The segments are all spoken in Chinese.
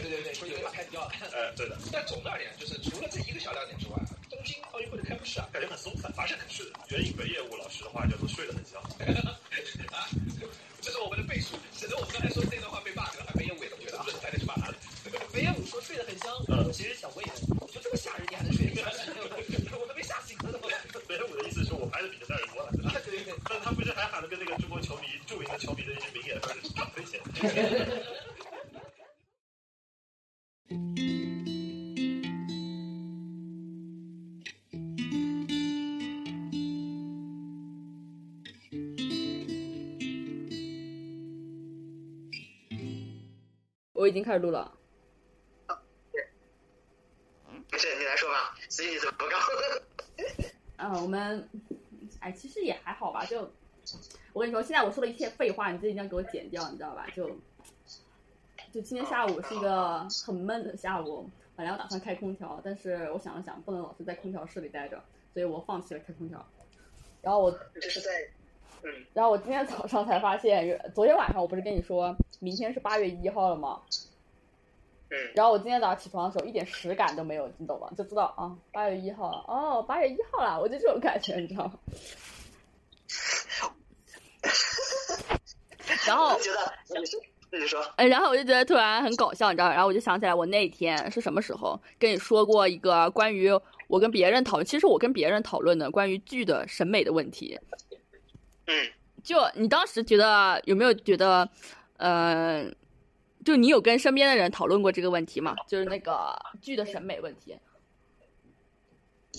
对对对，说有点开掉。呃，对的。但总的而言，就是除了这一个小亮点之外，东京奥运会的开幕式啊，感觉很松散，乏善可陈。原引为业务老师的话叫做睡得很香。啊，这是我们的倍数，省得我们刚才说的那段话被 bug 了，没业务也能觉得，大家去骂他。没业务说睡得很香，其实想问一问，就这么吓人，你还能睡得香？我都被吓醒了。没业务的意思是我拍的比这大人多了。对对对。但他不是还喊了跟那个中国球迷著名的球迷的一些名言，说是赚亏钱。开始录了。不是，你来说吧，随你怎么搞。嗯，我们，哎，其实也还好吧。就我跟你说，现在我说的一切废话，你自己一定要给我剪掉，你知道吧？就就今天下午是一个很闷的下午，本来我打算开空调，但是我想了想，不能老是在空调室里待着，所以我放弃了开空调。然后我这是在，嗯，然后我今天早上才发现，昨天晚上我不是跟你说明天是八月一号了吗？嗯，然后我今天早上起床的时候一点实感都没有，你懂吗？就知道啊，八月一号了，哦，八月一号了，我就这种感觉，你知道吗？然后觉得你说，你说，哎，然后我就觉得突然很搞笑，你知道？然后我就想起来，我那天是什么时候跟你说过一个关于我跟别人讨论，其实我跟别人讨论的关于剧的审美的问题。嗯，就你当时觉得有没有觉得，呃？就你有跟身边的人讨论过这个问题吗？就是那个剧的审美问题。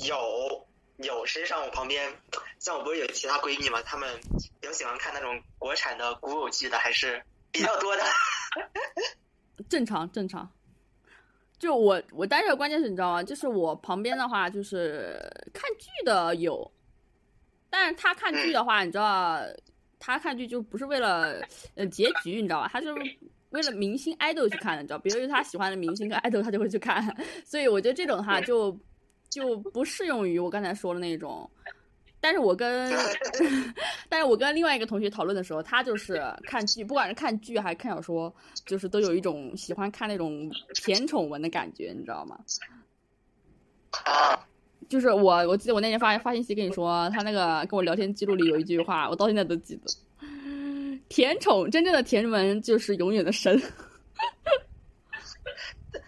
有有，实际上我旁边，像我不是有其他闺蜜嘛，她们比较喜欢看那种国产的古偶剧的，还是比较多的。正常正常。就我我，但是关键是你知道吗？就是我旁边的话，就是看剧的有，但是他看剧的话，你知道，他看剧就不是为了呃结局，你知道吧？他就是。为了明星 idol 去看的，你知道，比如他喜欢的明星跟 idol，，他就会去看。所以我觉得这种的话，就就不适用于我刚才说的那种。但是我跟，但是我跟另外一个同学讨论的时候，他就是看剧，不管是看剧还是看小说，就是都有一种喜欢看那种甜宠文的感觉，你知道吗？就是我，我记得我那天发发信息跟你说，他那个跟我聊天记录里有一句话，我到现在都记得。甜宠，真正的甜文就是永远的神。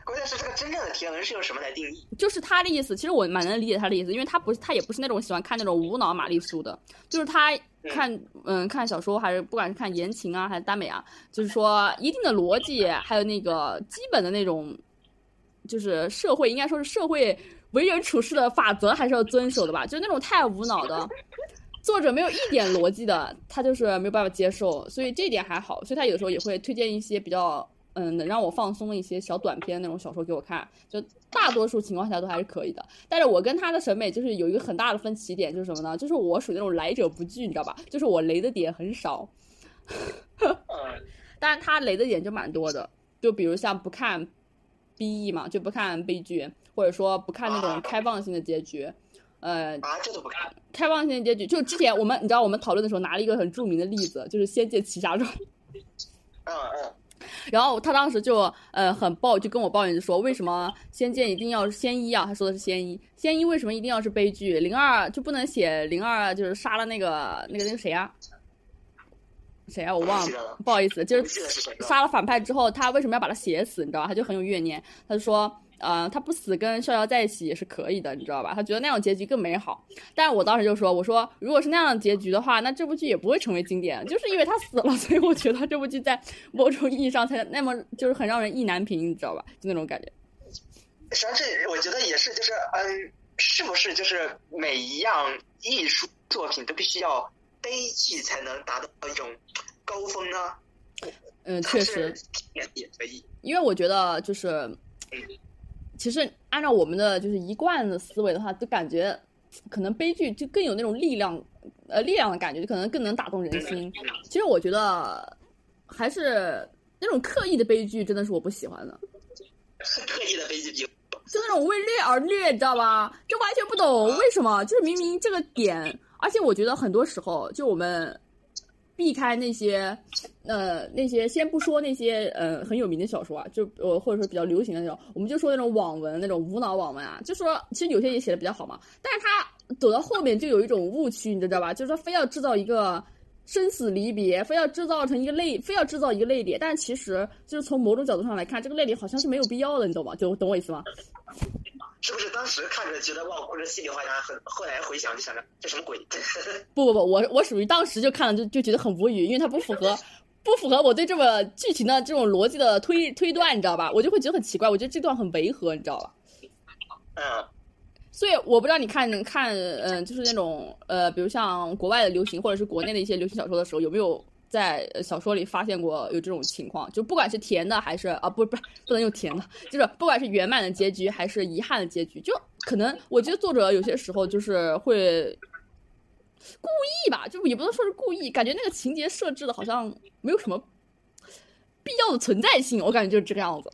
关键是这个真正的甜文是用什么来定义？就是他的意思，其实我蛮能理解他的意思，因为他不是他也不是那种喜欢看那种无脑玛丽苏的，就是他看嗯看小说还是不管是看言情啊还是耽美啊，就是说一定的逻辑还有那个基本的那种，就是社会应该说是社会为人处事的法则还是要遵守的吧，就是那种太无脑的。作者没有一点逻辑的，他就是没有办法接受，所以这一点还好。所以他有时候也会推荐一些比较嗯能让我放松的一些小短篇那种小说给我看，就大多数情况下都还是可以的。但是我跟他的审美就是有一个很大的分歧点，就是什么呢？就是我属于那种来者不拒，你知道吧？就是我雷的点很少，但是他雷的点就蛮多的。就比如像不看 BE 嘛，就不看悲剧，或者说不看那种开放性的结局。呃啊，这都不看。开放性结局，就之前我们你知道我们讨论的时候拿了一个很著名的例子，就是《仙剑奇侠传》。嗯嗯。然后他当时就呃很抱，就跟我抱怨就说，为什么仙剑一定要仙一啊？他说的是仙一，仙一为什么一定要是悲剧？零二就不能写零二就是杀了那个那个那个谁啊？谁啊？我忘了，不好意思，就是杀了反派之后，他为什么要把他写死？你知道他就很有怨念，他就说。呃，他不死跟逍遥在一起也是可以的，你知道吧？他觉得那样结局更美好。但是我当时就说，我说如果是那样的结局的话，那这部剧也不会成为经典，就是因为他死了，所以我觉得这部剧在某种意义上才那么就是很让人意难平，你知道吧？就那种感觉。实际上，这我觉得也是，就是嗯，是不是就是每一样艺术作品都必须要悲剧才能达到一种高峰呢？嗯，确实也可以，因为我觉得就是。其实按照我们的就是一贯的思维的话，就感觉可能悲剧就更有那种力量，呃，力量的感觉，就可能更能打动人心。其实我觉得还是那种刻意的悲剧，真的是我不喜欢的。刻意的悲剧，就那种为虐而虐，你知道吧？就完全不懂为什么，就是明明这个点，而且我觉得很多时候，就我们避开那些呃那些，先不说那些呃很有名的小说啊，就呃或者说比较流行的那种，我们就说那种网文那种无脑网文啊，就说其实有些也写的比较好嘛，但是他走到后面就有一种误区，你知道吧？就是说非要制造一个。生死离别，非要制造成一个泪，非要制造一个泪点，但其实就是从某种角度上来看，这个泪点好像是没有必要的，你懂吗？就懂我意思吗？是不是当时看着觉得哇，或者稀里哗啦，很后来回想就想着这什么鬼？不不不，我我属于当时就看了就就觉得很无语，因为它不符合不符合我对这么剧情的这种逻辑的推推断，你知道吧？我就会觉得很奇怪，我觉得这段很违和，你知道吧？嗯。所以我不知道你看看，嗯，就是那种呃，比如像国外的流行或者是国内的一些流行小说的时候，有没有在小说里发现过有这种情况？就不管是甜的还是啊，不不不能用甜的，就是不管是圆满的结局还是遗憾的结局，就可能我觉得作者有些时候就是会故意吧，就也不能说是故意，感觉那个情节设置的好像没有什么必要的存在性，我感觉就是这个样子。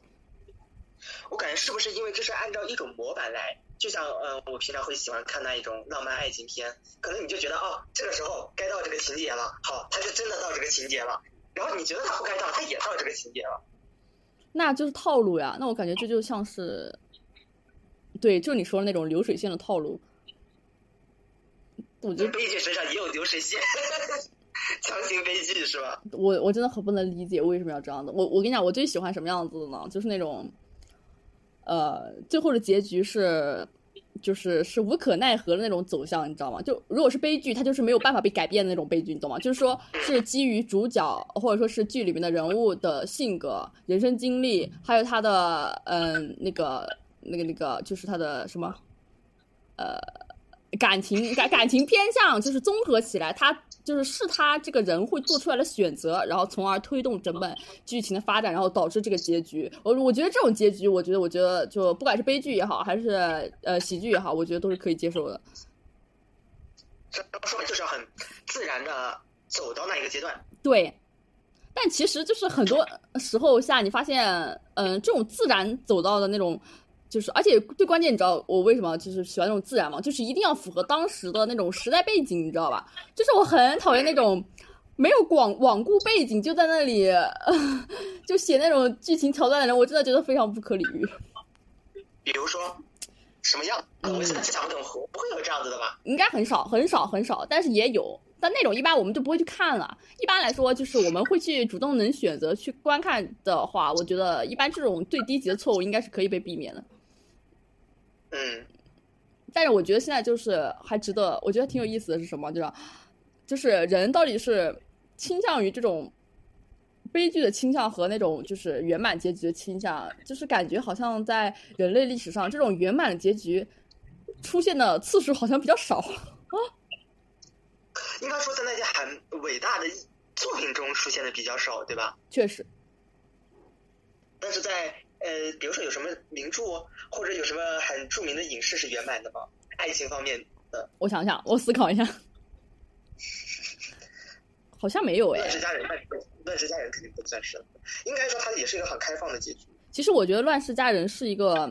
我感觉是不是因为这是按照一种模板来？就像呃，我平常会喜欢看那一种浪漫爱情片，可能你就觉得哦，这个时候该到这个情节了，好，他就真的到这个情节了。然后你觉得他不该到，他也到这个情节了。那就是套路呀。那我感觉这就像是，对，就你说的那种流水线的套路。我觉得悲剧身上也有流水线，强行悲剧是吧？我我真的很不能理解为什么要这样子。我我跟你讲，我最喜欢什么样子的呢？就是那种。呃，最后的结局是，就是是无可奈何的那种走向，你知道吗？就如果是悲剧，它就是没有办法被改变的那种悲剧，你懂吗？就是说是基于主角或者说是剧里面的人物的性格、人生经历，还有他的嗯那个那个那个，就是他的什么，呃，感情感感情偏向，就是综合起来，他。就是是他这个人会做出来的选择，然后从而推动整本剧情的发展，然后导致这个结局。我我觉得这种结局，我觉得我觉得就不管是悲剧也好，还是呃喜剧也好，我觉得都是可以接受的。这说明就是要很自然的走到那一个阶段。对，但其实就是很多时候下，你发现，嗯，这种自然走到的那种。就是，而且最关键，你知道我为什么就是喜欢那种自然吗？就是一定要符合当时的那种时代背景，你知道吧？就是我很讨厌那种没有广罔顾背景就在那里 就写那种剧情桥段的人，我真的觉得非常不可理喻。比如说什么样？我现在想不懂，不会有这样子的吧？应该很少，很少，很少，但是也有。但那种一般我们就不会去看了。一般来说，就是我们会去主动能选择去观看的话，我觉得一般这种最低级的错误应该是可以被避免的。嗯，但是我觉得现在就是还值得，我觉得挺有意思的是什么？就是，就是人到底是倾向于这种悲剧的倾向和那种就是圆满结局的倾向，就是感觉好像在人类历史上，这种圆满的结局出现的次数好像比较少啊。应该说，在那些很伟大的作品中出现的比较少，对吧？确实。但是在呃，比如说有什么名著？或者有什么很著名的影视是圆满的吗？爱情方面的？我想想，我思考一下，好像没有哎。乱世佳人，乱世佳人肯定不算是。应该说，它也是一个很开放的结局。其实我觉得乱世佳人是一个，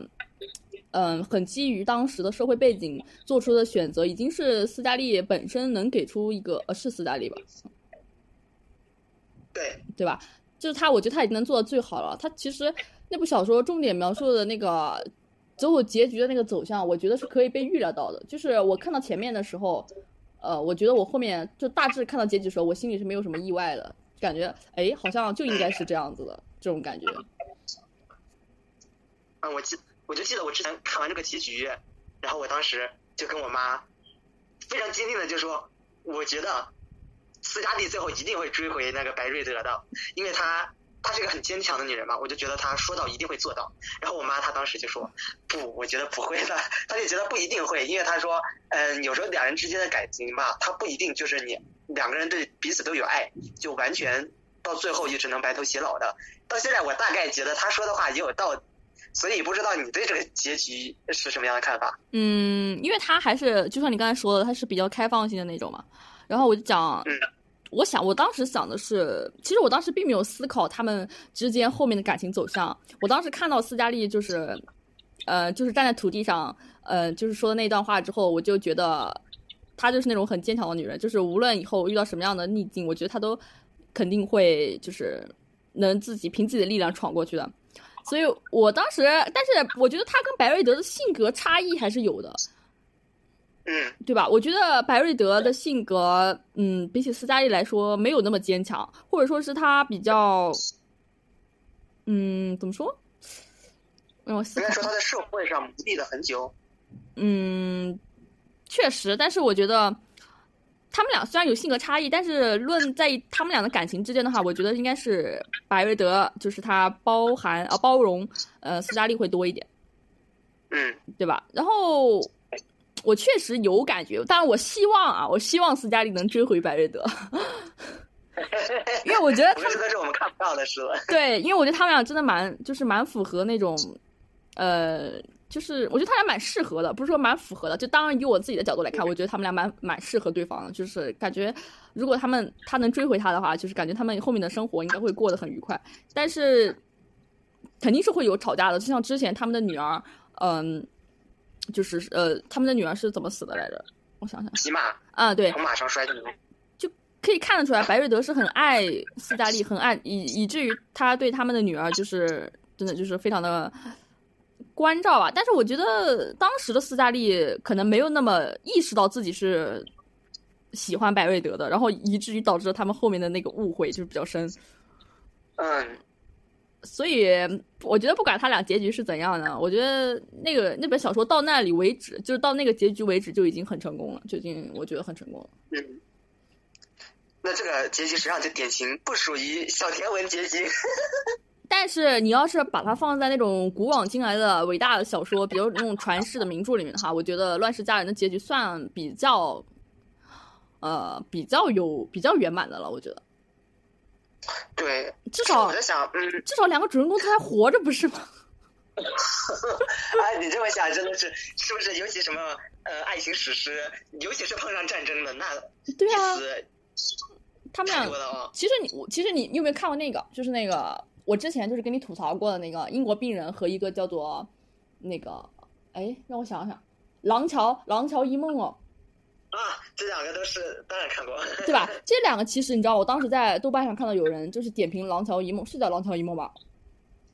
嗯，很基于当时的社会背景做出的选择，已经是斯嘉丽本身能给出一个，呃，是斯嘉丽吧？对，对吧？就是他，我觉得他已经能做到最好了。他其实那部小说重点描述的那个。最后结局的那个走向，我觉得是可以被预料到的。就是我看到前面的时候，呃，我觉得我后面就大致看到结局的时候，我心里是没有什么意外的感觉。哎，好像就应该是这样子的这种感觉。嗯，我记，我就记得我之前看完这个结局，然后我当时就跟我妈非常坚定的就说，我觉得斯嘉丽最后一定会追回那个白瑞德的，因为她。她是个很坚强的女人嘛，我就觉得她说到一定会做到。然后我妈她当时就说：“不，我觉得不会的。”她就觉得不一定会，因为她说：“嗯，有时候两人之间的感情吧，她不一定就是你两个人对彼此都有爱，就完全到最后就只能白头偕老的。”到现在我大概觉得她说的话也有道理，所以不知道你对这个结局是什么样的看法？嗯，因为他还是就像你刚才说的，他是比较开放性的那种嘛。然后我就讲。嗯。我想，我当时想的是，其实我当时并没有思考他们之间后面的感情走向。我当时看到斯嘉丽就是，呃，就是站在土地上，呃，就是说的那段话之后，我就觉得，她就是那种很坚强的女人，就是无论以后遇到什么样的逆境，我觉得她都肯定会就是能自己凭自己的力量闯过去的。所以我当时，但是我觉得她跟白瑞德的性格差异还是有的。嗯，对吧？我觉得白瑞德的性格，嗯，比起斯嘉丽来说，没有那么坚强，或者说是他比较，嗯，怎么说？让我思考应该。说他在社会上磨砺了很久。嗯，确实，但是我觉得他们俩虽然有性格差异，但是论在他们俩的感情之间的话，我觉得应该是白瑞德就是他包含啊包容呃斯嘉丽会多一点，嗯，对吧？然后我确实有感觉，但是我希望啊，我希望斯嘉丽能追回白瑞德，因为我觉得他们是，那是我们看不到的事了。对，因为我觉得他们俩真的蛮，就是蛮符合那种，呃，就是我觉得他俩蛮适合的，不是说蛮符合的，就当然以我自己的角度来看，我觉得他们俩蛮蛮适合对方的，就是感觉如果他们他能追回他的话，就是感觉他们后面的生活应该会过得很愉快，但是肯定是会有吵架的，就像之前他们的女儿，嗯、就是呃，他们的女儿是怎么死的来着？我想想骑马啊，对，从马上摔下来。可以看得出来，白瑞德是很爱斯嘉丽，很爱以以至于他对他们的女儿就是真的就是非常的关照吧。但是我觉得当时的斯嘉丽可能没有那么意识到自己是喜欢白瑞德的，然后以至于导致了他们后面的那个误会就是比较深。嗯，所以我觉得不管他俩结局是怎样的，我觉得那个那本小说到那里为止，就是到那个结局为止就已经很成功了，就已经我觉得很成功了。嗯，那这个结局实际上就典型不属于小甜文结局。但是你要是把它放在那种古往今来的伟大的小说，比如那种传世的名著里面的话，我觉得《乱世佳人》的结局算比较，呃，比较有比较圆满的了。我觉得 对，至少我在想，嗯，至少两个主人公都还活着，不是吗？哎，你这么想真的是，是不是？尤其什么呃爱情史诗，尤其是碰上战争的，那对啊，他们俩。其实你我其实你你有没有看过那个？就是那个我之前就是跟你吐槽过的那个英国病人和一个叫做那个哎，让我想想，廊桥廊桥遗梦哦。啊，这两个都是当然看过。对吧？这两个其实你知道，我当时在豆瓣上看到有人就是点评《廊桥遗梦》，是叫《廊桥遗梦》吧？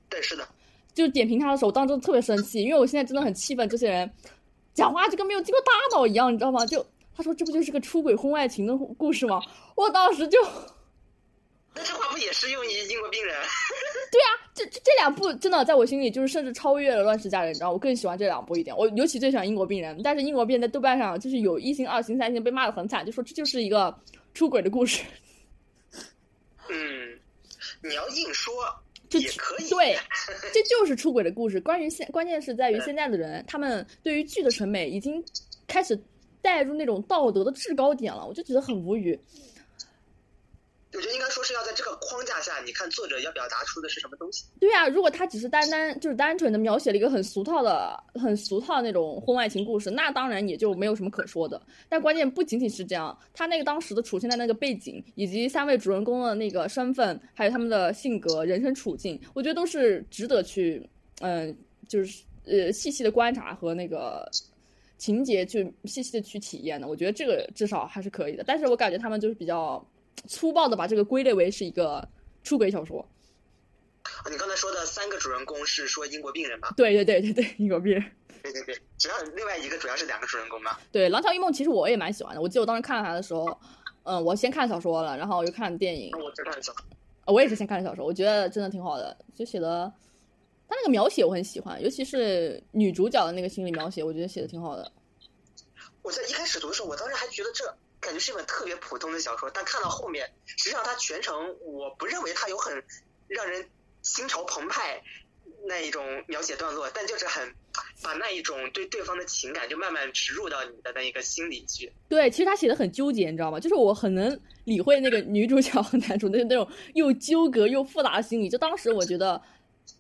对，是的。就是点评他的时候，我当时真的特别生气，因为我现在真的很气愤这些人讲话就跟没有经过大脑一样，你知道吗？就他说这不就是个出轨婚外情的故事吗？我当时就那这话不也是用于英国病人？这这这两部真的在我心里就是甚至超越了《乱世佳人》，你知道，我更喜欢这两部一点。我尤其最喜欢《英国病人》，但是《英国病人》在豆瓣上就是有一星、二星、三星被骂的很惨，就说这就是一个出轨的故事。嗯，你要硬说这也可以。对，这就是出轨的故事。关于现，关键是在于现在的人，他们对于剧的审美已经开始带入那种道德的制高点了，我就觉得很无语。我觉得应该说是要在这个框架下，你看作者要表达出的是什么东西。对啊，如果他只是单单就是单纯的描写了一个很俗套的、很俗套的那种婚外情故事，那当然也就没有什么可说的。但关键不仅仅是这样，他那个当时的处现在那个背景，以及三位主人公的那个身份，还有他们的性格、人生处境，我觉得都是值得去，嗯、就是呃细细的观察和那个情节去细细的去体验的。我觉得这个至少还是可以的。但是我感觉他们就是比较粗暴的把这个归类为是一个出轨小说。啊你刚才说的三个主人公是说英国病人吧？对对对对对，英国病人。对对对，主要另外一个主要是两个主人公嘛。对《廊桥遗梦》其实我也蛮喜欢的。我记得我当时看它的时候，嗯，我先看小说了，然后又看电影。我知道小说我也是先看的小说，我觉得真的挺好的，就写的，他那个描写我很喜欢，尤其是女主角的那个心理描写，我觉得写的挺好的。我在一开始读的时候，我当时还觉得这感觉是一本特别普通的小说，但看到后面，实际上它全程我不认为它有很让人心潮澎湃那一种描写段落，但就是很把那一种对对方的情感就慢慢植入到你的那一个心里去。对，其实他写的很纠结，你知道吗？就是我很能理会那个女主角和男主那那种又纠葛又复杂的心理。就当时我觉得，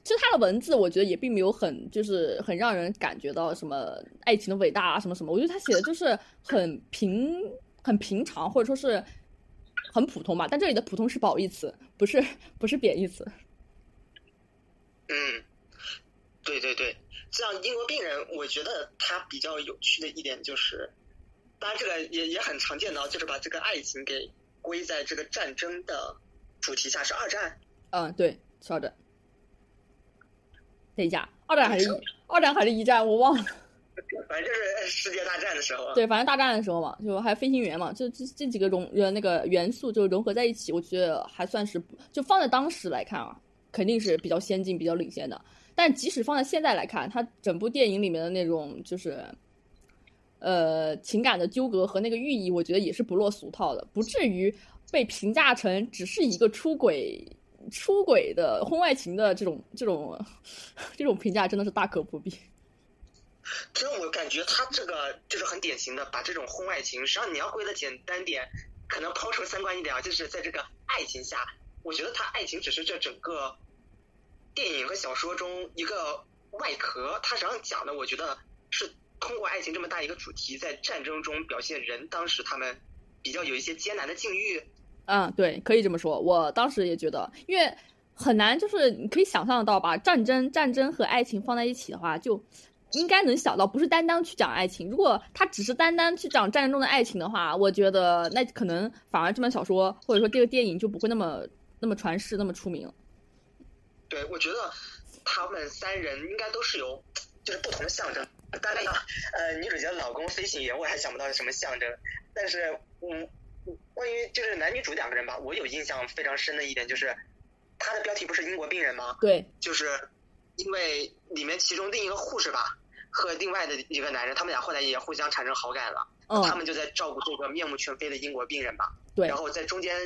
其实他的文字，我觉得也并没有很就是很让人感觉到什么爱情的伟大啊，什么什么。我觉得他写的就是很平很平常，或者说是很普通吧。但这里的普通是褒义词，不是不是贬义词。嗯，对对对，像英国病人，我觉得他比较有趣的一点就是，当然这个也也很常见的，就是把这个爱情给归在这个战争的主题下，是二战。嗯，对，是二战。等一下，二战还是一二战还是一战，我忘了。反正就是世界大战的时候。对，反正大战的时候嘛，就还飞行员嘛，就这这几个融呃那个元素就融合在一起，我觉得还算是就放在当时来看啊，肯定是比较先进、比较领先的。但即使放在现在来看，它整部电影里面的那种就是，呃，情感的纠葛和那个寓意，我觉得也是不落俗套的，不至于被评价成只是一个出轨、出轨的婚外情的这种这种 这种评价，真的是大可不必。其实我感觉他这个就是很典型的，把这种婚外情，实际上你要归的简单点，可能抛出三观一点啊，就是在这个爱情下，我觉得他爱情只是这整个电影和小说中一个外壳，它实际上讲的，我觉得是通过爱情这么大一个主题，在战争中表现人当时他们比较有一些艰难的境遇。嗯，对，可以这么说。我当时也觉得，因为很难，就是你可以想象得到吧，战争、战争和爱情放在一起的话，就应该能想到，不是单单去讲爱情。如果他只是单单去讲战争中的爱情的话，我觉得那可能反而这本小说或者说这个电影就不会那么那么传世、那么出名。对，我觉得他们三人应该都是有就是不同的象征。当然，呃，女主角的老公飞行员，我还想不到是什么象征。但是，嗯，关于就是男女主两个人吧，我有印象非常深的一点就是，他的标题不是英国病人吗？对，就是因为里面其中另一个护士吧和另外的一个男人，他们俩后来也互相产生好感了。嗯，他们就在照顾这个面目全非的英国病人吧。对，然后在中间，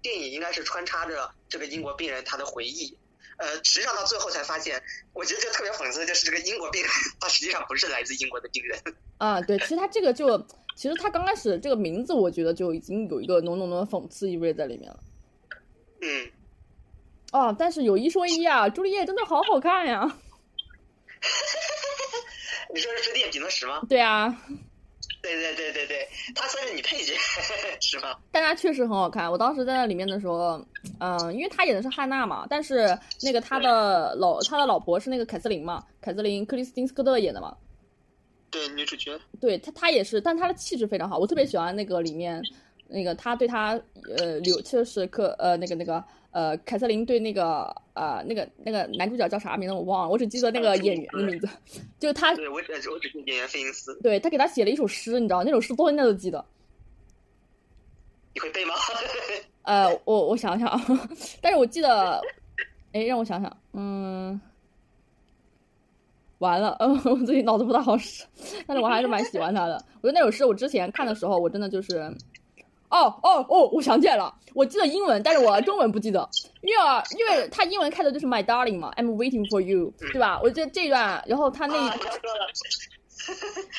电影应该是穿插着这个英国病人他的回忆。呃，实际上到最后才发现，我觉得就特别讽刺，就是这个英国病人他实际上不是来自英国的病人。啊，对，其实他这个就，其实他刚开始这个名字，我觉得就已经有一个浓浓的讽刺意味在里面了。嗯。哦，但是有一说一啊，朱丽叶真的好好看呀。你说是朱丽叶·比诺什吗？对啊。对对对对对，她算是你配角，是吗？但她确实很好看。我当时在那里面的时候，嗯，因为他演的是汉娜嘛，但是那个他的老他的老婆是那个凯瑟琳嘛，凯瑟琳·克里斯汀斯科特演的嘛。对，女主角。对她，她也是，但她的气质非常好，我特别喜欢那个里面那个她对她呃刘就是克呃那个那个呃凯瑟琳对那个呃那个那个男主角叫啥名字我忘了，我只记得那个演员的名字，就是他。对我只我只记得演员费因斯。对他给他写了一首诗，你知道那首诗到现在都记得。你会背吗？呃，我我想想，但是我记得，哎，让我想想，嗯，完了，嗯，我最近脑子不大好使，但是我还是蛮喜欢他的。我觉得那首诗我之前看的时候，我真的就是，哦哦哦，我想起来了，我记得英文，但是我中文不记得，因为啊，因为他英文开头就是 My darling 嘛，I'm waiting for you，对吧？我觉得这段，然后他那。啊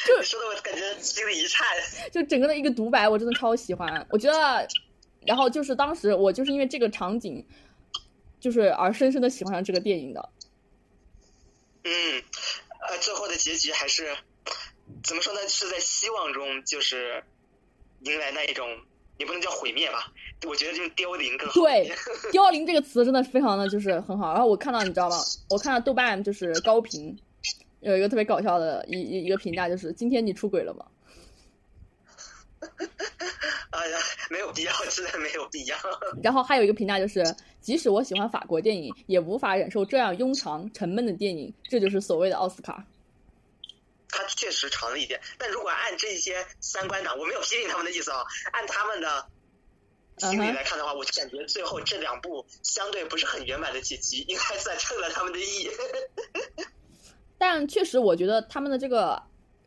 就说的我感觉心里一颤，就整个的一个独白，我真的超喜欢。我觉得，然后就是当时我就是因为这个场景，就是而深深的喜欢上这个电影的。嗯，呃，最后的结局还是怎么说呢？是在希望中，就是迎来那一种，也不能叫毁灭吧？我觉得就是凋零更好。对，凋零这个词真的非常的就是很好。然后我看到你知道吗？我看到豆瓣就是高评。有一个特别搞笑的一一一个评价，就是今天你出轨了吗？哎呀，没有必要，真的没有必要。然后还有一个评价就是，即使我喜欢法国电影，也无法忍受这样庸长沉闷的电影。这就是所谓的奥斯卡。他确实长了一点，但如果按这些三观党，我没有批评他们的意思啊，按他们的心理来看的话，我就感觉最后这两部相对不是很圆满的结局，应该算称了他们的意。但确实，我觉得他们的这个，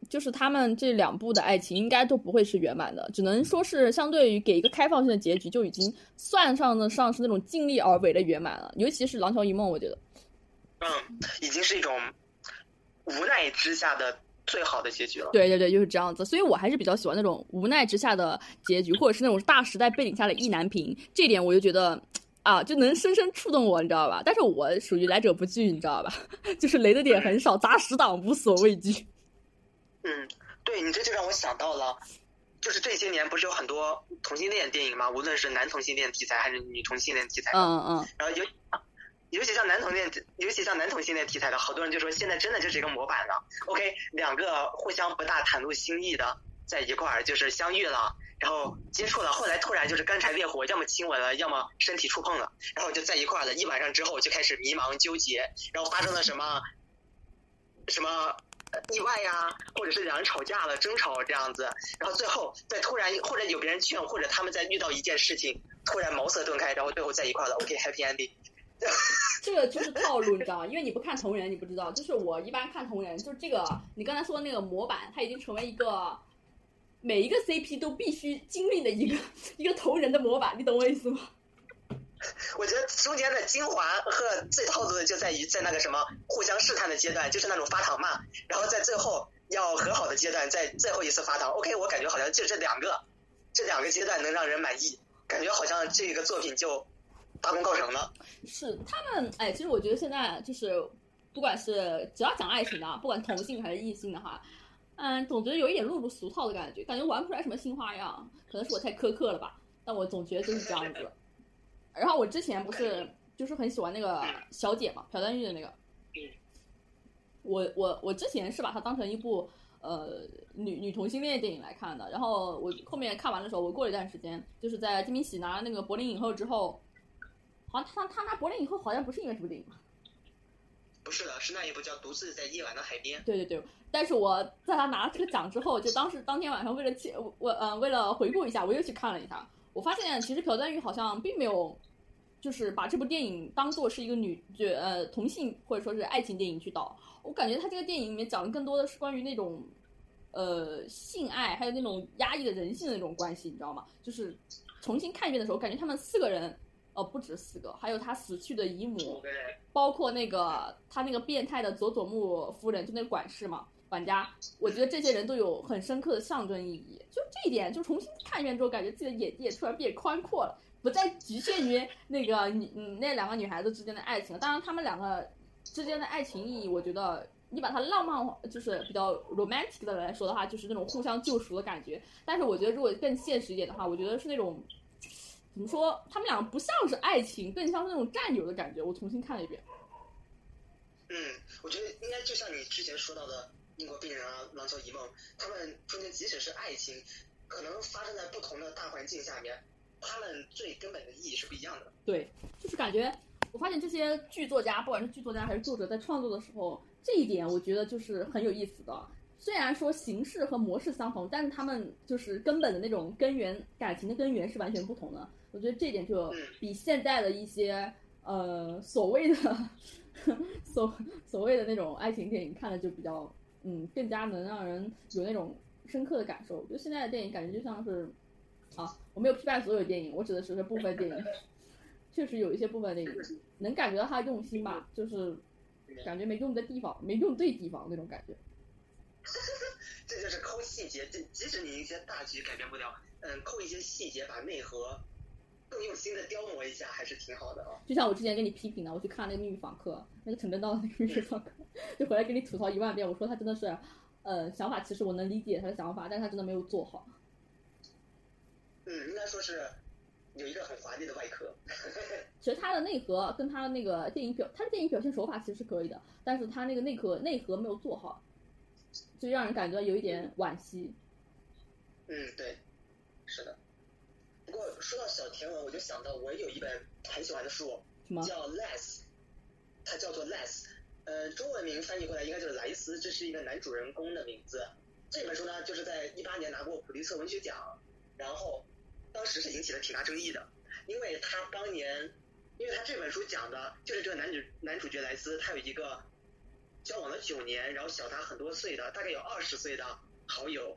就是他们这两部的爱情应该都不会是圆满的，只能说是相对于给一个开放性的结局，就已经算上的上是那种尽力而为的圆满了。尤其是《廊桥遗梦》，我觉得，嗯，已经是一种无奈之下的最好的结局了。对对对，就是这样子。所以我还是比较喜欢那种无奈之下的结局，或者是那种大时代背景下的意难平。这点我就觉得。啊，就能深深触动我，你知道吧？但是我属于来者不拒，你知道吧？就是雷的点很少，砸十档无所畏惧。嗯，对你这就让我想到了，就是这些年不是有很多同性恋电影吗？无论是男同性恋题材还是女同性恋题材的，嗯嗯。然后尤尤其像男同恋，尤其像男同性恋题材的，好多人就说现在真的就是一个模板了。OK，两个互相不大袒露心意的在一块儿，就是相遇了，然后接触了，后来突然就是干柴烈火，要么亲吻了，要么身体触碰了，然后就在一块儿了。一晚上之后就开始迷茫纠结，然后发生了什么什么意外呀，或者是两人吵架了、争吵这样子，然后最后再突然或者有别人劝，或者他们在遇到一件事情，突然茅塞顿开，然后最后在一块儿了。OK，happy、ending。这个就是套路，你知道吗？因为你不看同人，你不知道。就是我一般看同人，就是这个你刚才说的那个模板，它已经成为一个每一个 CP 都必须经历的一个一个同人的模板，你懂我意思吗？我觉得中间的精华和最套路的就在于在那个什么互相试探的阶段，就是那种发糖嘛，然后在最后要和好的阶段，在最后一次发糖。OK，我感觉好像就这两个，这两个阶段能让人满意，感觉好像这个作品就大功告成了。是他们，哎，其实我觉得现在就是，不管是只要讲爱情的，啊，不管同性还是异性的哈，嗯，总觉得有一点落入俗套的感觉，感觉玩不出来什么新花样。可能是我太苛刻了吧，但我总觉得就是这样子。然后我之前不是就是很喜欢那个小姐嘛，朴赞玉的那个，我我我之前是把它当成一部呃女女同性恋电影来看的，然后我后面看完的时候，我过了一段时间，就是在金敏喜拿了那个柏林影后之后，好像他他拿柏林以后好像不是因为这部电影嘛，不是的，是那一部叫《独自在夜晚的海边》。对对对，但是我在他拿了这个奖之后，就当时当天晚上为了记我呃为了回顾一下，我又去看了一下，我发现其实朴赞玉好像并没有。就是把这部电影当做是一个女就呃同性或者说是爱情电影去导，我感觉他这个电影里面讲的更多的是关于那种，呃性爱还有那种压抑的人性的那种关系，你知道吗？就是重新看一遍的时候，感觉他们四个人，呃不止四个，还有他死去的姨母，包括那个他那个变态的佐佐木夫人，就那个管事嘛管家，我觉得这些人都有很深刻的象征意义。就这一点，就重新看一遍之后，感觉自己的眼界突然变宽阔了。不再局限于那个女嗯那两个女孩子之间的爱情，当然他们两个之间的爱情意义，我觉得你把它浪漫化，就是比较 romantic 的来说的话，就是那种互相救赎的感觉。但是我觉得如果更现实一点的话，我觉得是那种怎么说，他们两个不像是爱情，更像是那种战友的感觉。我重新看了一遍。嗯，我觉得应该就像你之前说到的英国病人啊、廊桥遗梦，他们中间即使是爱情，可能发生在不同的大环境下面。他们最根本的意义是不一样的。对，就是感觉我发现这些剧作家，不管是剧作家还是作者，在创作的时候，这一点我觉得就是很有意思的。虽然说形式和模式相同，但是他们就是根本的那种根源，感情的根源是完全不同的。我觉得这点就比现在的一些呃所谓的所所谓的那种爱情电影看的就比较嗯更加能让人有那种深刻的感受。我觉得现在的电影感觉就像是。啊，我没有批判所有电影，我指的只是部分电影。确实有一些部分电影能感觉到他用心吧，就是感觉没用的地方，没用对地方那种感觉。这就是抠细节，这即使你一些大局改变不了，嗯，抠一些细节，把内核更用心的雕磨一下，还是挺好的啊。就像我之前跟你批评的，我去看那个《秘密访客》，那个陈正道的那个《秘密访客》，就回来跟你吐槽一万遍，我说他真的是，呃，想法其实我能理解他的想法，但是他真的没有做好。嗯，应该说是有一个很华丽的外壳。其实他的内核跟他的那个电影表，他的电影表现手法其实是可以的，但是他那个内核内核没有做好，就让人感觉有一点惋惜。嗯，对，是的。不过说到小甜文，我就想到我有一本很喜欢的书，叫《Less》，它叫做《Less》，呃，中文名翻译过来应该就是莱斯，这是一个男主人公的名字。这本书呢，就是在一八年拿过普利策文学奖，然后。当时是引起了挺大争议的，因为他当年，因为他这本书讲的就是这个男主男主角莱斯，他有一个交往了九年，然后小他很多岁的，大概有二十岁的好友，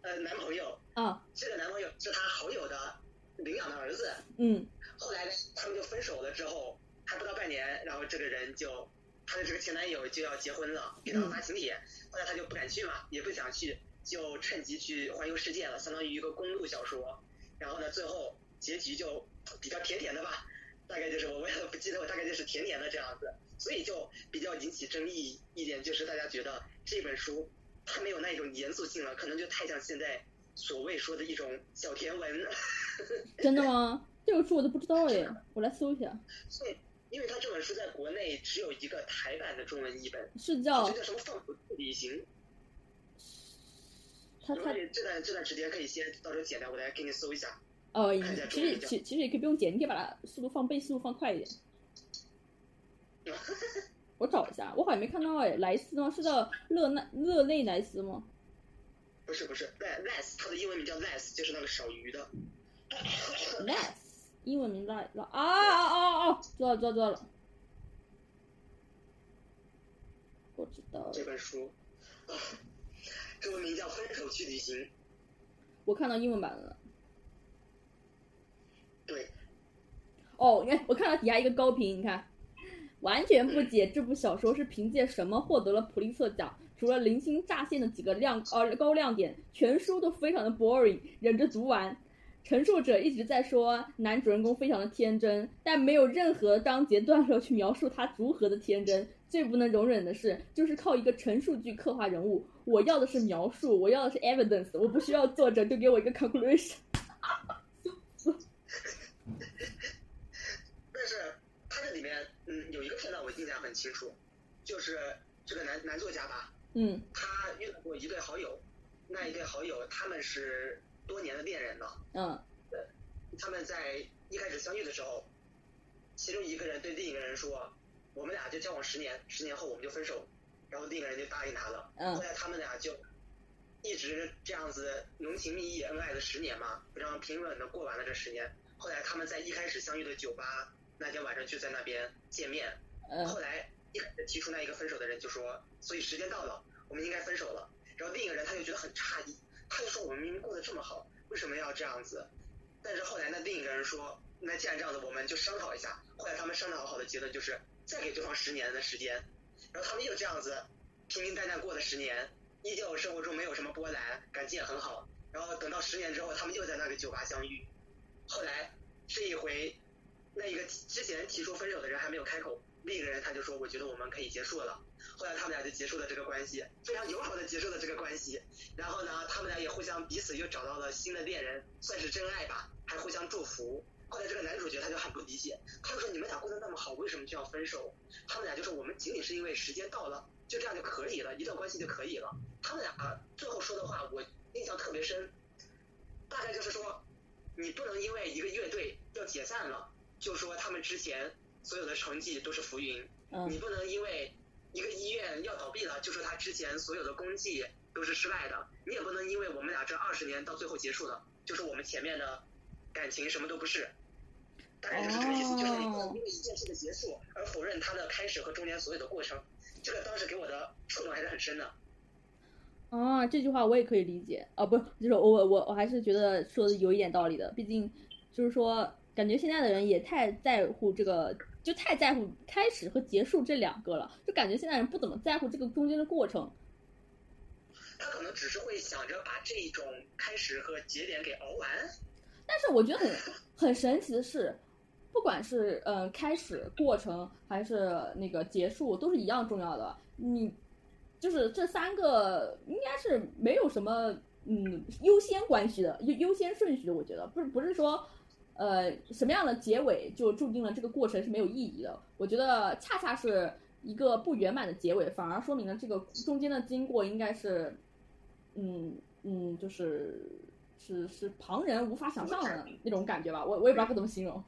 呃，男朋友。啊。这个男朋友是他好友的领养的儿子。嗯。后来他们就分手了之后，还不到半年，然后这个人就他的这个前男友就要结婚了，给他发请帖，后来他就不敢去嘛，也不想去，就趁机去环游世界了，相当于一个公路小说。然后呢，最后结局就比较甜甜的吧，大概就是我我也不记得，我大概就是甜甜的这样子，所以就比较引起争议一点，就是大家觉得这本书它没有那一种严肃性了，可能就太像现在所谓说的一种小甜文。真的吗？这个书我都不知道耶，我来搜一下。对，因为它这本书在国内只有一个台版的中文译本，是叫叫什么《放逐旅行》。他他这段这段时间可以先到时候剪掉，我来给你搜一下。呃，其实其其实也可以不用剪，你可以把它速度放倍速度放快一点。我找一下，我好像没看到哎，莱斯吗？是叫勒奈勒内莱斯吗？不是不是，less，它的英文名叫 less，就是那个少鱼的。less，英文名来了啊啊啊啊！知道了知道了知道了，我知道了这，本书，啊，中文名叫《分手去旅行》。我看到英文版了。对，哦，你看，我看到底下一个高评，你看，完全不解这部小说是凭借什么获得了普利策奖。除了零星乍现的几个亮呃高亮点，全书都非常的 boring，忍着读完。陈述者一直在说男主人公非常的天真，但没有任何章节段落去描述他如何的天真。最不能容忍的是，就是靠一个陈述句刻画人物。我要的是描述，我要的是 evidence，我不需要作者就给我一个 conclusion。但是它这里面，嗯，有一个片段我印象很清楚，就是这个男男作家吧，嗯他遇到过一对好友，那一对好友他们是多年的恋人了。嗯他们在一开始相遇的时候，其中一个人对另一个人说：“我们俩就交往十年，十年后我们就分手。”然后另一个人就答应他了。嗯后来他们俩就一直这样子浓情蜜意、恩爱了十年嘛，非常平稳的过完了这十年。后来他们在一开始相遇的酒吧那天晚上就在那边见面。后来一开始提出那一个分手的人就说：“所以时间到了，我们应该分手了。”然后另一个人他就觉得很诧异，他就说：“我们明明过得这么好，为什么要这样子？”但是后来那另一个人说：“那既然这样子，我们就商讨一下。”后来他们商讨好的结论就是再给对方十年的时间，然后他们又这样子平平淡淡过了十年，依旧生活中没有什么波澜，感情也很好。然后等到十年之后，他们又在那个酒吧相遇。后来这一回，那一个之前提出分手的人还没有开口，另一个人他就说：“我觉得我们可以结束了。”后来他们俩就结束了这个关系，非常友好的结束了这个关系。然后呢，他们俩也互相彼此又找到了新的恋人，算是真爱吧，还互相祝福。后来这个男主角他就很不理解，他就说：“你们俩过得那么好，为什么就要分手？”他们俩就说：“我们仅仅是因为时间到了，就这样就可以了，一段关系就可以了。”他们俩最后说的话我印象特别深，大概就是说，你不能因为一个乐队要解散了，就说他们之前所有的成绩都是浮云。你嗯不能因为一个医院要倒闭了，就说他之前所有的功绩都是失败的。你也不能因为我们俩这二十年到最后结束了，就说我们前面的感情什么都不是。大概就是这个意思，就是你不能因为一件事的结束而否认它的开始和中间所有的过程。这个当时给我的触动还是很深的。啊，这句话我也可以理解啊，不是，就是我我我我还是觉得说的有一点道理的，毕竟就是说，感觉现在的人也太在乎这个，就太在乎开始和结束这两个了，就感觉现在人不怎么在乎这个中间的过程。他可能只是会想着把这一种开始和节点给熬完。但是我觉得很很神奇的是，不管是呃开始过程还是那个结束，都是一样重要的。你就是这三个应该是没有什么嗯优先关系的，优优先顺序的。我觉得不是不是说呃什么样的结尾就注定了这个过程是没有意义的。我觉得恰恰是一个不圆满的结尾，反而说明了这个中间的经过应该是嗯嗯就是。是是旁人无法想象的那种感觉吧，我我也不知道该怎么形容。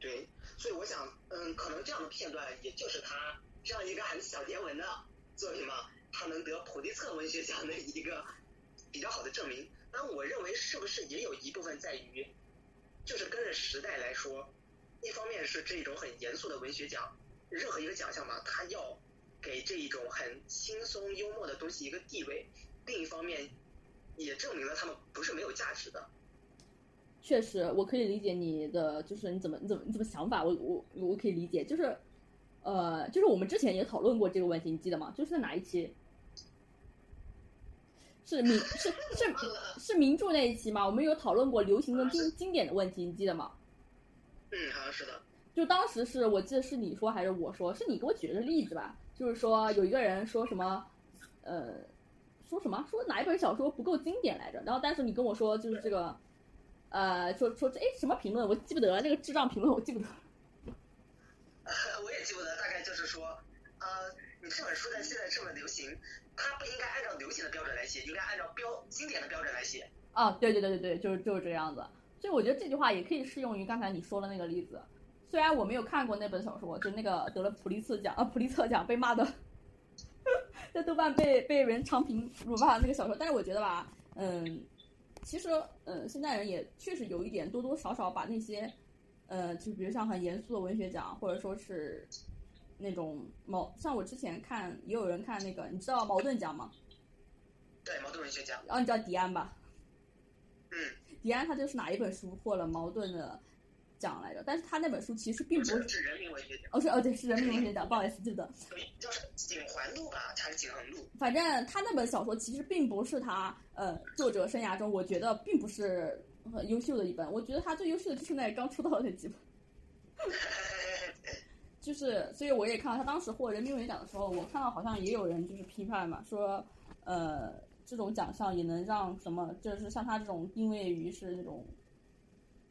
对，所以我想，嗯，可能这样的片段，也就是他这样一个很小结文的作品嘛，他能得普利策文学奖的一个比较好的证明。但我认为，是不是也有一部分在于，就是跟着时代来说，一方面是这种很严肃的文学奖，任何一个奖项嘛，它要给这一种很轻松幽默的东西一个地位；另一方面，也证明了他们不是没有价值的。确实，我可以理解你的，就是你怎么你怎么你怎么想法，我我我可以理解，就是，呃，就是我们之前也讨论过这个问题，你记得吗？就是在哪一期？是名是是是名著那一期吗？我们有讨论过流行跟经经典的问题，你记得吗？嗯，好像是的。就当时是我记得是你说还是我说，是你给我举了个例子吧？就是说有一个人说什么，呃，说什么说哪一本小说不够经典来着？然后但是你跟我说就是这个。呃，说说这哎什么评论我记不得了，那个智障评论我记不得了。我也记不得，大概就是说，呃，你这本书在现在这么流行，它不应该按照流行的标准来写，应该按照标经典的标准来写。啊，对对对对对，就是就是这样子。所以我觉得这句话也可以适用于刚才你说的那个例子。虽然我没有看过那本小说，就那个得了普利策奖啊普利策奖被骂的，在豆瓣被被人长评辱骂的那个小说，但是我觉得吧，嗯，其实嗯现在人也确实有一点多多少少把那些，呃，就比如像很严肃的文学奖，或者说是那种矛，像我之前看也有人看那个，你知道矛盾奖吗？对，矛盾文学奖。然后你知道迪安吧？嗯，迪安他就是哪一本书获了矛盾的奖来着？但是他那本书其实并不是是人民文学奖。哦，是哦，对，是人民文学奖，不好意思，记得。叫是景环路吧，还是景恒路？反正他那本小说其实并不是他呃作者生涯中，我觉得并不是很优秀的一本。我觉得他最优秀的就是那刚出道的那几本。就是，所以我也看到他当时获人民文学奖的时候，我看到好像也有人就是批判嘛，说呃这种奖项也能让什么，就是像他这种定位于是那种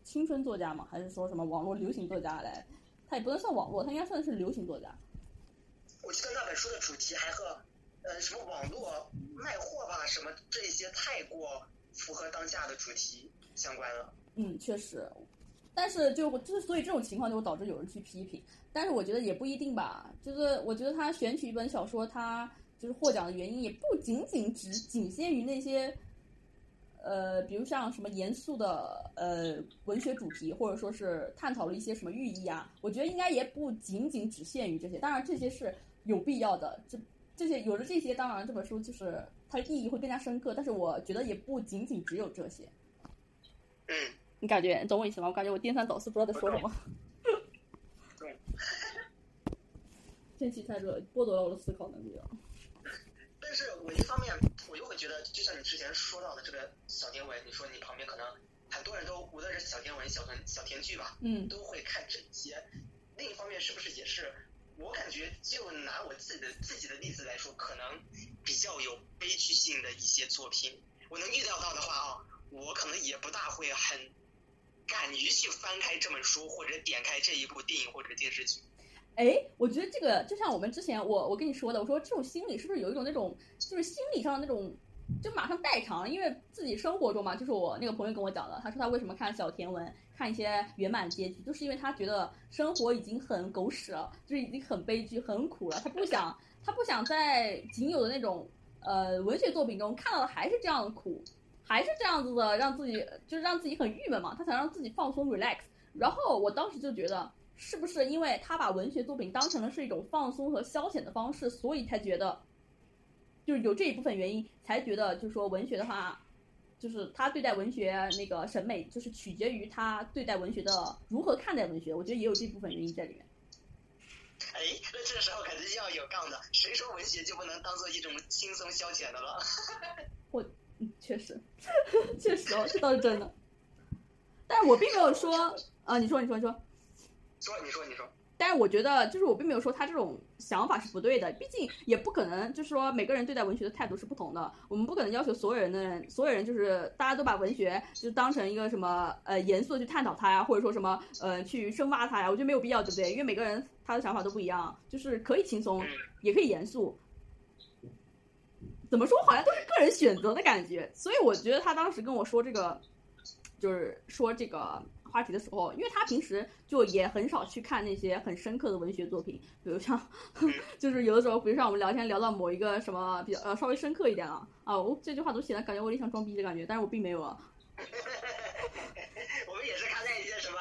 青春作家嘛，还是说什么网络流行作家来？他也不能算网络，他应该算是流行作家。我记得那本书的主题还和呃什么网络卖货吧，什么这些太过符合当下的主题相关了。嗯，确实，但是就之所以这种情况就会导致有人去批评，但是我觉得也不一定吧。就是我觉得他选取一本小说，他就是获奖的原因也不仅仅只仅限于那些，呃，比如像什么严肃的呃文学主题，或者说是探讨了一些什么寓意啊。我觉得应该也不仅仅只限于这些，当然这些是有必要的。这这些有了这些，当然这本书就是它的意义会更加深刻。但是我觉得也不仅仅只有这些。嗯。你感觉你懂我意思吗？我感觉我颠三倒四，不知道在说什么。对。天气太热，剥夺了我的思考能力了。但是我一方面我又会觉得，就像你之前说到的这个小甜文，你说你旁边可能很多人都无论是小甜文、小甜小甜剧吧，嗯，都会看这些。另一方面，是不是也是我感觉，就拿我自己的自己的例子来说，可能比较有悲剧性的一些作品，我能预料到的话啊，我可能也不大会很敢于去翻开这本书，或者点开这一部电影或者电视剧。哎，我觉得这个就像我们之前我我跟你说的，我说这种心理是不是有一种那种就是心理上的那种，就马上代偿，因为自己生活中嘛，就是我那个朋友跟我讲的，他说他为什么看小甜文，看一些圆满结局，就是因为他觉得生活已经很狗屎了，就是已经很悲剧、很苦了，他不想他不想在仅有的那种呃文学作品中看到的还是这样的苦，还是这样子的，让自己就是让自己很郁闷嘛，他想让自己放松 relax。然后我当时就觉得。是不是因为他把文学作品当成了是一种放松和消遣的方式，所以才觉得，就是有这一部分原因，才觉得就是说文学的话，就是他对待文学那个审美，就是取决于他对待文学的如何看待文学。我觉得也有这部分原因在里面。哎，那这时候肯定要有杠的，谁说文学就不能当做一种轻松消遣的了？我，嗯，确实，确实哦，这倒是真的。但是我并没有说，啊，你说，你说，你说。说你说你说，但是我觉得就是我并没有说他这种想法是不对的，毕竟也不可能就是说每个人对待文学的态度是不同的，我们不可能要求所有人的人所有人就是大家都把文学就当成一个什么呃严肃的去探讨它呀，或者说什么呃去深挖它呀，我觉得没有必要，对不对？因为每个人他的想法都不一样，就是可以轻松，也可以严肃。怎么说好像都是个人选择的感觉，所以我觉得他当时跟我说这个，就是说这个。话题的时候，因为他平时就也很少去看那些很深刻的文学作品，比如像，就是有的时候，比如像我们聊天聊到某一个什么比较呃稍微深刻一点啊啊，我这句话都显得感觉我有点像装逼的感觉，但是我并没有啊。我们也是看那些什么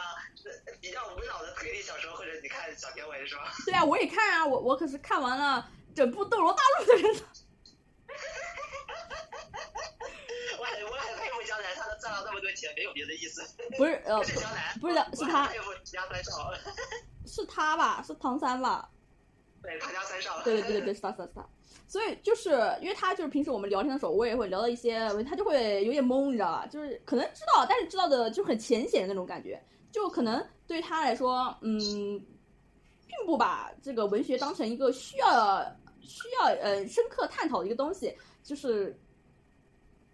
比较无脑的推理小说，或者你看小甜文是吧？对啊，我也看啊，我我可是看完了整部《斗罗大陆》的人。我很我很佩服江南，他能赚到那么多钱，没有别的意思。不是呃，不是江南，不是的，是他。佩服杨三少。是他吧？是唐三吧？对，唐家三少。对对对对对，是他是他是他。所以就是因为他就是平时我们聊天的时候，我也会聊到一些，他就会有点懵，你知道吧？就是可能知道，但是知道的就很浅显的那种感觉，就可能对他来说，嗯，并不把这个文学当成一个需要需要呃深刻探讨的一个东西，就是。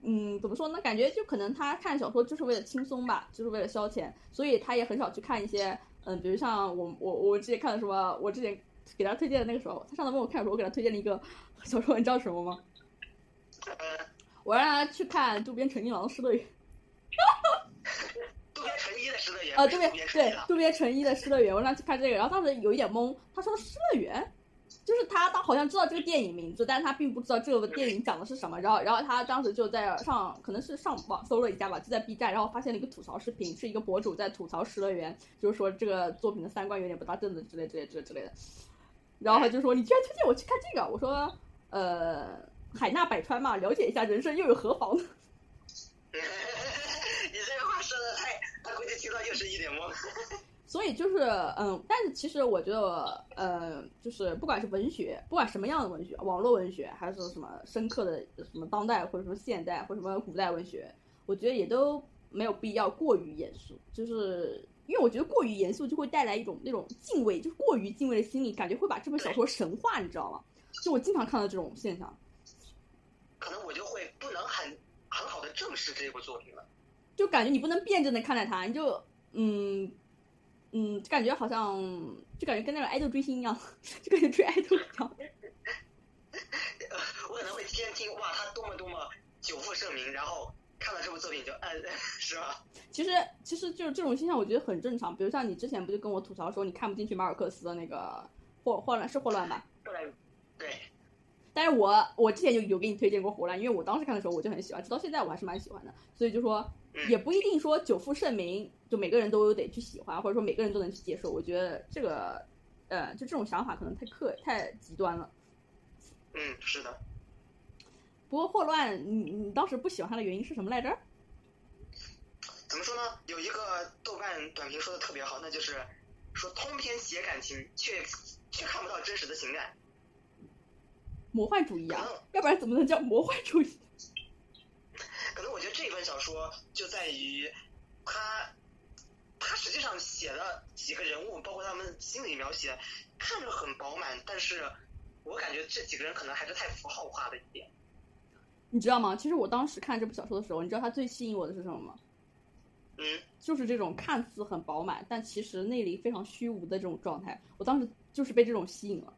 嗯，怎么说呢？感觉就可能他看小说就是为了轻松吧，就是为了消遣，所以他也很少去看一些，嗯，比如像我我我之前看的什么，我之前给他推荐的那个时候，他上次问我看的时候，我给他推荐了一个 小说，你知道什么吗？呃，我让他去看渡边淳一郎的《失乐园》渡边淳一的失乐园啊，不是渡边对渡边淳一的《失乐园》，我让他去看这个，然后当时有一点懵，他说《失乐园》。就是他，他好像知道这个电影名字，但是他并不知道这个电影讲的是什么。然后，然后他当时就在上，可能是上网搜了一下吧，就在 B 站，然后发现了一个吐槽视频，是一个博主在吐槽《失乐园》，就是说这个作品的三观有点不大正的之类之类之类之类的。然后他就说：“你居然推荐我去看这个？”我说：“呃，海纳百川嘛，了解一下人生又有何妨呢？” 你这个话说的太，他估计听到又是一脸懵。所以就是，嗯，但是其实我觉得，呃，就是不管是文学，不管什么样的文学，网络文学还是什么深刻的什么当代或者说现代或者什么古代文学，我觉得也都没有必要过于严肃，就是因为我觉得过于严肃就会带来一种那种敬畏，就是过于敬畏的心理，感觉会把这本小说神化，你知道吗？就我经常看到这种现象，可能我就会不能很很好的正视这部作品了。就感觉你不能辩证的看待它，你就嗯。嗯，感觉好像就感觉跟那种爱豆追星一样，就感觉追爱豆一样。我可能会先听哇，他多么多么久负盛名，然后看到这部作品就嗯，是吧？其实其实就是这种现象，我觉得很正常。比如像你之前不就跟我吐槽说你看不进去马尔克斯的那个霍霍乱是霍乱吧？霍乱，对。但是我我之前就有给你推荐过霍乱，因为我当时看的时候我就很喜欢，直到现在我还是蛮喜欢的。所以就说也不一定说久负盛名。就每个人都有得去喜欢，或者说每个人都能去接受。我觉得这个，呃，就这种想法可能太刻太极端了。嗯，是的。不过霍乱，你你当时不喜欢他的原因是什么来着？怎么说呢？有一个豆瓣短评说的特别好，那就是说通篇写感情，却却看不到真实的情感。魔幻主义啊，要不然怎么能叫魔幻主义？可能我觉得这本小说就在于他。他实际上写的几个人物，包括他们心理描写，看着很饱满，但是我感觉这几个人可能还是太符号化了一点。你知道吗？其实我当时看这部小说的时候，你知道它最吸引我的是什么吗？嗯，就是这种看似很饱满，但其实内里非常虚无的这种状态。我当时就是被这种吸引了。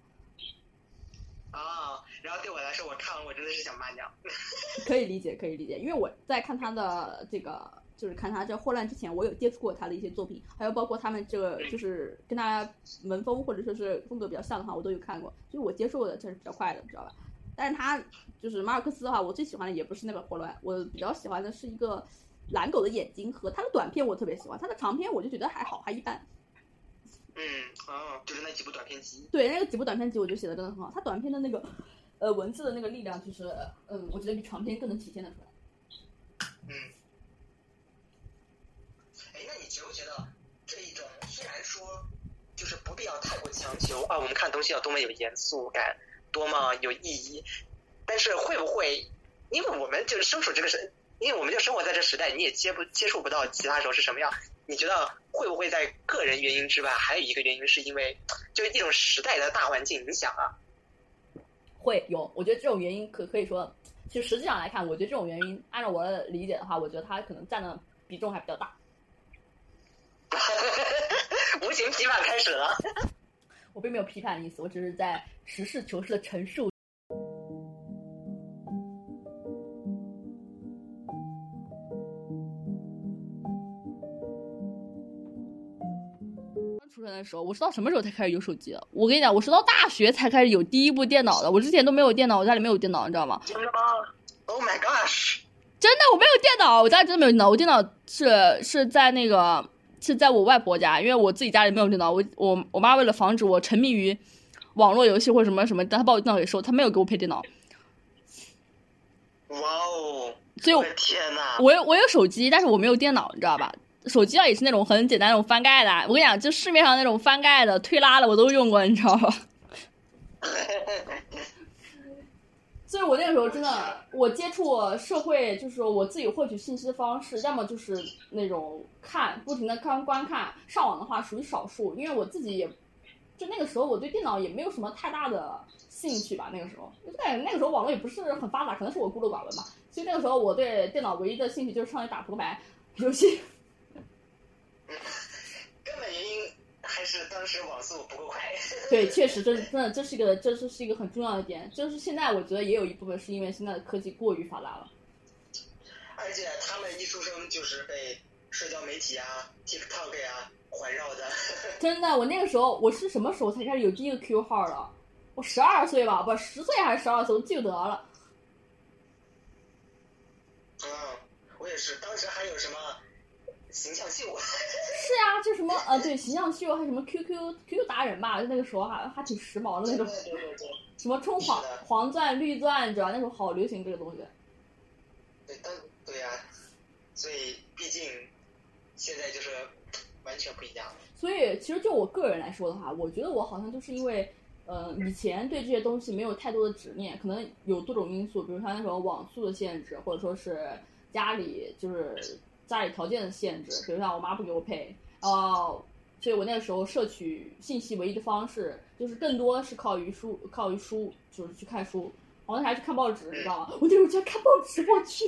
啊，然后对我来说，我看完我真的是想骂娘。可以理解，可以理解，因为我在看他的这个。就是看他这霍乱之前，我有接触过他的一些作品，还有包括他们这个就是跟他文风或者说是风格比较像的话，我都有看过。所以我接受的这是比较快的，知道吧？但是他就是马尔克斯的话，我最喜欢的也不是那本霍乱，我比较喜欢的是一个蓝狗的眼睛和他的短片，我特别喜欢。他的长篇我就觉得还好，还一般。嗯，哦，就是那几部短片集。对，那个几部短片集我觉得写的真的很好。他短片的那个呃文字的那个力量，其实嗯，我觉得比长篇更能体现得出来。嗯。觉不觉得这一种虽然说就是不必要太过强求啊，我们看东西要多么有严肃感，多么有意义，但是会不会因为我们就是身处这个时，因为我们就生活在这时代，你也接不接触不到其他时候是什么样？你觉得会不会在个人原因之外，还有一个原因是因为就是一种时代的大环境影响啊？会有，我觉得这种原因可可以说，其实实际上来看，我觉得这种原因按照我的理解的话，我觉得它可能占的比重还比较大。无形批判开始了。我并没有批判的意思，我只是在实事求是的陈述。刚出生的时候，我是到什么时候才开始有手机的？我跟你讲，我是到大学才开始有第一部电脑的。我之前都没有电脑，我家里没有电脑，你知道吗？真的吗？Oh my gosh！真的，我没有电脑，我家里真的没有电脑。我电脑是是在那个。是在我外婆家，因为我自己家里没有电脑，我我我妈为了防止我沉迷于网络游戏或者什么什么，她把我电脑给收，她没有给我配电脑。哇哦！所以我天呐！我有我有手机，但是我没有电脑，你知道吧？手机啊也是那种很简单那种翻盖的，我跟你讲，就市面上那种翻盖的、推拉的我都用过，你知道吧？所以我那个时候真的，我接触社会，就是我自己获取信息的方式，要么就是那种看，不停的看观看，上网的话属于少数，因为我自己也，就那个时候我对电脑也没有什么太大的兴趣吧，那个时候，对，那个时候网络也不是很发达，可能是我孤陋寡闻吧。所以那个时候我对电脑唯一的兴趣就是上去打扑克牌游戏。根本原因还是当当时网速不够快。对，确实，这 真的这是一个这是是一个很重要的点。就是现在我觉得也有一部分是因为现在的科技过于发达了。而且他们一出生就是被社交媒体啊、TikTok 呀环绕的。真的，我那个时候我是什么时候才开始有第一个 Q 号的？我十二岁吧，不，十岁还是十二岁，我记不得了。嗯，我也是，当时还有什么形象秀？是啊，就什么呃，对，形象秀，还有什么 QQ QQ 达人吧，就那个时候还还挺时髦的那种。对对对。什么充黄黄钻、绿钻，你知道那时候好流行这个东西。对，但对呀，所以毕竟现在就是完全不一样。所以其实就我个人来说的话，我觉得我好像就是因为。呃，以前对这些东西没有太多的执念，可能有多种因素，比如像那种网速的限制，或者说是家里就是家里条件的限制，比如像我妈不给我配，哦，所以我那个时候摄取信息唯一的方式就是更多是靠于书，靠于书，就是去看书，好像还去看报纸，你知道吗？我那时候就看报纸，我去。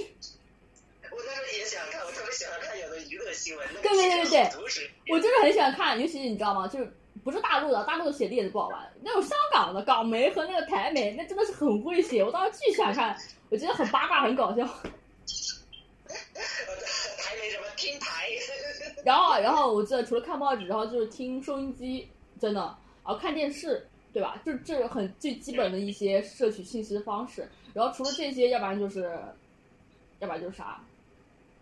我那时候也喜欢看，我特别喜欢看有的娱乐新闻。对对对对对，我就是很喜欢看，尤其是你知道吗？就是。不是大陆的，大陆的写的也是不好玩。那种香港的港媒和那个台媒，那真的是很会写。我当时巨喜欢看，我觉得很八卦，很搞笑。然后，然后我记得除了看报纸，然后就是听收音机，真的，然后看电视，对吧？就这很最基本的一些摄取信息的方式。然后除了这些，要不然就是，要不然就是啥？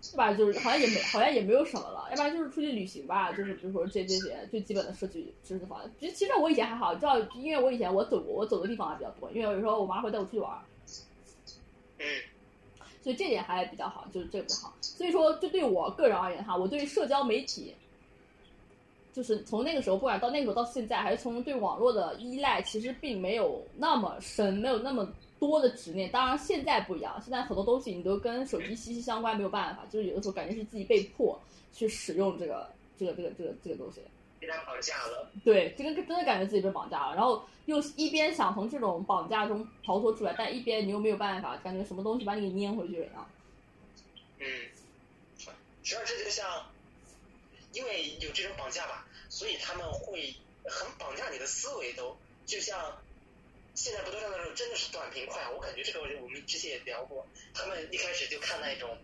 是吧？就是好像也没，好像也没有什么了。要不然就是出去旅行吧，就是比如说这这些最基本的社区知识方面。其实其实我以前还好，知道，因为我以前我走，我走的地方还比较多。因为有时候我妈会带我出去玩。嗯。所以这点还比较好，就是这个比较好。所以说，就对我个人而言哈，我对社交媒体，就是从那个时候，不管到那个时候到现在，还是从对网络的依赖，其实并没有那么深，没有那么。多的执念，当然现在不一样。现在很多东西你都跟手机息息相关，没有办法。就是有的时候感觉是自己被迫去使用这个、这个、这个、这个、这个东西。被他绑架了。对，这个真的感觉自己被绑架了。然后又一边想从这种绑架中逃脱出来，但一边你又没有办法，感觉什么东西把你给粘回去了一样。嗯，实际上这就像，因为有这种绑架吧，所以他们会很绑架你的思维，都就像。现在不都是那种真的是短平快？我感觉这个我们之前也聊过，他们一开始就看那种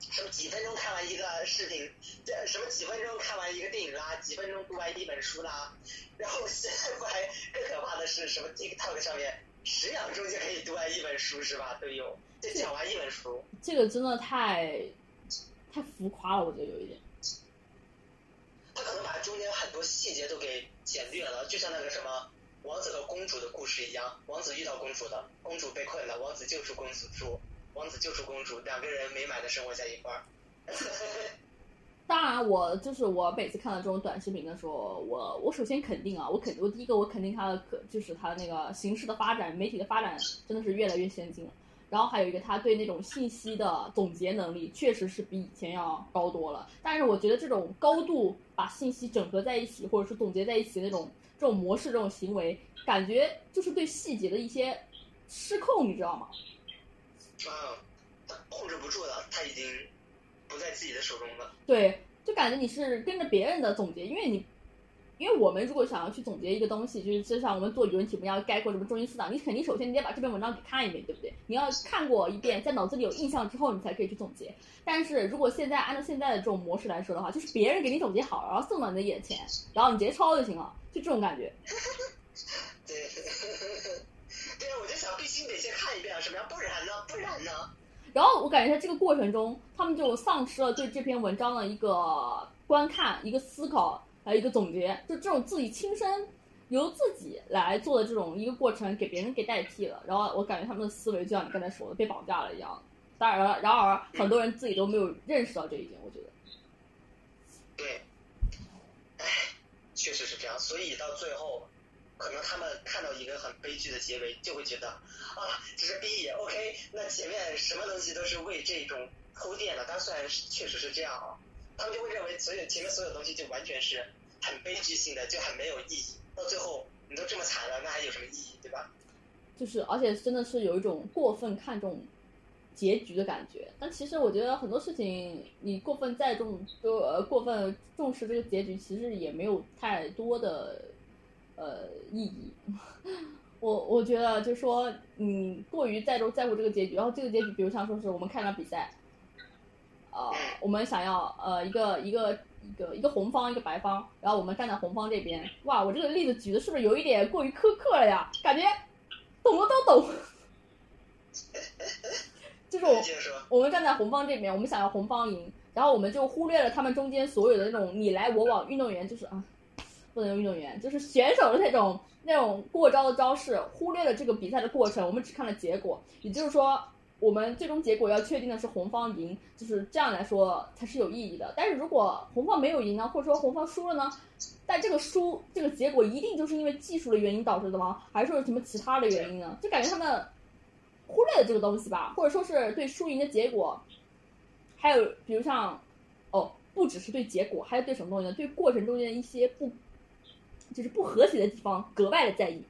什么几分钟看完一个视频，这什么几分钟看完一个电影啦，几分钟读完一本书啦，然后现在不还更可怕的是什么 TikTok 上面十秒钟就可以读完一本书是吧？都有，就讲完一本书。这个真的太太浮夸了，我觉得有一点。他可能把中间很多细节都给简略了，就像那个什么。王子和公主的故事一样，王子遇到公主了，公主被困了，王子救出公主，王子救出公主，两个人美满的生活在一块儿。当然，我就是我每次看到这种短视频的时候，我我首先肯定啊，我肯我第一个我肯定它的可就是它的那个形式的发展，媒体的发展真的是越来越先进了。然后还有一个，他对那种信息的总结能力确实是比以前要高多了。但是我觉得这种高度把信息整合在一起，或者是总结在一起那种。这种模式，这种行为，感觉就是对细节的一些失控，你知道吗？啊，他控制不住了，他已经不在自己的手中了。对，就感觉你是跟着别人的总结，因为你。因为我们如果想要去总结一个东西，就是就像我们做语文题目要概括什么中心思想，你肯定首先你得把这篇文章给看一遍，对不对？你要看过一遍，在脑子里有印象之后，你才可以去总结。但是如果现在按照现在的这种模式来说的话，就是别人给你总结好，然后送到你的眼前，然后你直接抄就行了，就这种感觉。对，就想必须得先看一遍啊，什么呀？不然呢？不然呢？然后我感觉在这个过程中，他们就丧失了对这篇文章的一个观看、一个思考。还有一个总结，就这种自己亲身由自己来做的这种一个过程，给别人给代替了。然后我感觉他们的思维就像你刚才说的，被绑架了一样。当然了，然而很多人自己都没有认识到这一点，我觉得。对，唉，确实是这样。所以到最后，可能他们看到一个很悲剧的结尾，就会觉得啊，只是 B OK，那前面什么东西都是为这种铺垫的。但虽然确实是这样啊。他们就会认为所有前面所有东西就完全是很悲剧性的，就很没有意义。到最后你都这么惨了，那还有什么意义，对吧？就是，而且真的是有一种过分看重结局的感觉。但其实我觉得很多事情，你过分在重，就呃过分重视这个结局，其实也没有太多的呃意义。我我觉得就是说，你过于在乎在乎这个结局，然后这个结局，比如像说是我们看场比赛，呃，我们想要呃一个一个一个一个红方一个白方，然后我们站在红方这边，哇，我这个例子举的是不是有一点过于苛刻了呀？感觉懂的都懂。就是我我们站在红方这边，我们想要红方赢，然后我们就忽略了他们中间所有的那种你来我往，运动员就是啊，不能用运动员，就是选手的那种那种过招的招式，忽略了这个比赛的过程，我们只看了结果。也就是说，我们最终结果要确定的是红方赢，就是这样来说才是有意义的。但是如果红方没有赢呢，或者说红方输了呢？但这个输这个结果一定就是因为技术的原因导致的吗？还是说有什么其他的原因呢？就感觉他们。忽略了这个东西吧，或者说是对输赢的结果，还有比如像，哦，不只是对结果，还有对什么东西呢？对过程中间一些不，就是不和谐的地方格外的在意。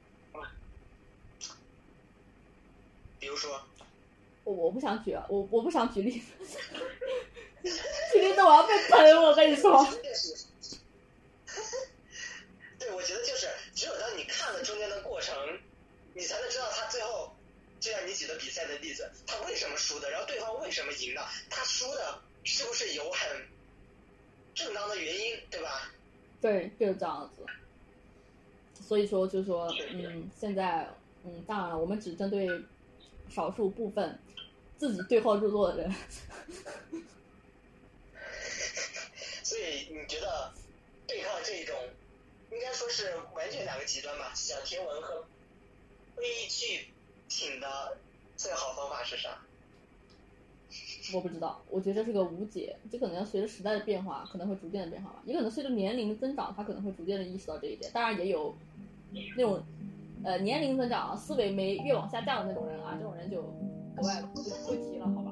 比如说，我我不想举，我我不想举例子，举例子我要被喷，我跟你说。对，我觉得就是只有当你看了中间的过程，你才能知道他最后。就像你举的比赛的例子，他为什么输的，然后对方为什么赢的，他输的是不是有很正当的原因，对吧？对，就是这样子。所以说，就是说，嗯，现在，嗯，当然了，我们只针对少数部分自己对号入座的人。所以你觉得对抗这种，应该说是完全两个极端吧？小天文和悲剧。品的最好方法是啥？我不知道，我觉得这是个无解，这可能要随着时代的变化，可能会逐渐的变化吧。也可能随着年龄的增长，他可能会逐渐的意识到这一点。当然也有那种呃年龄增长思维没越往下降的那种人啊，这种人就格外不不提了，好吧。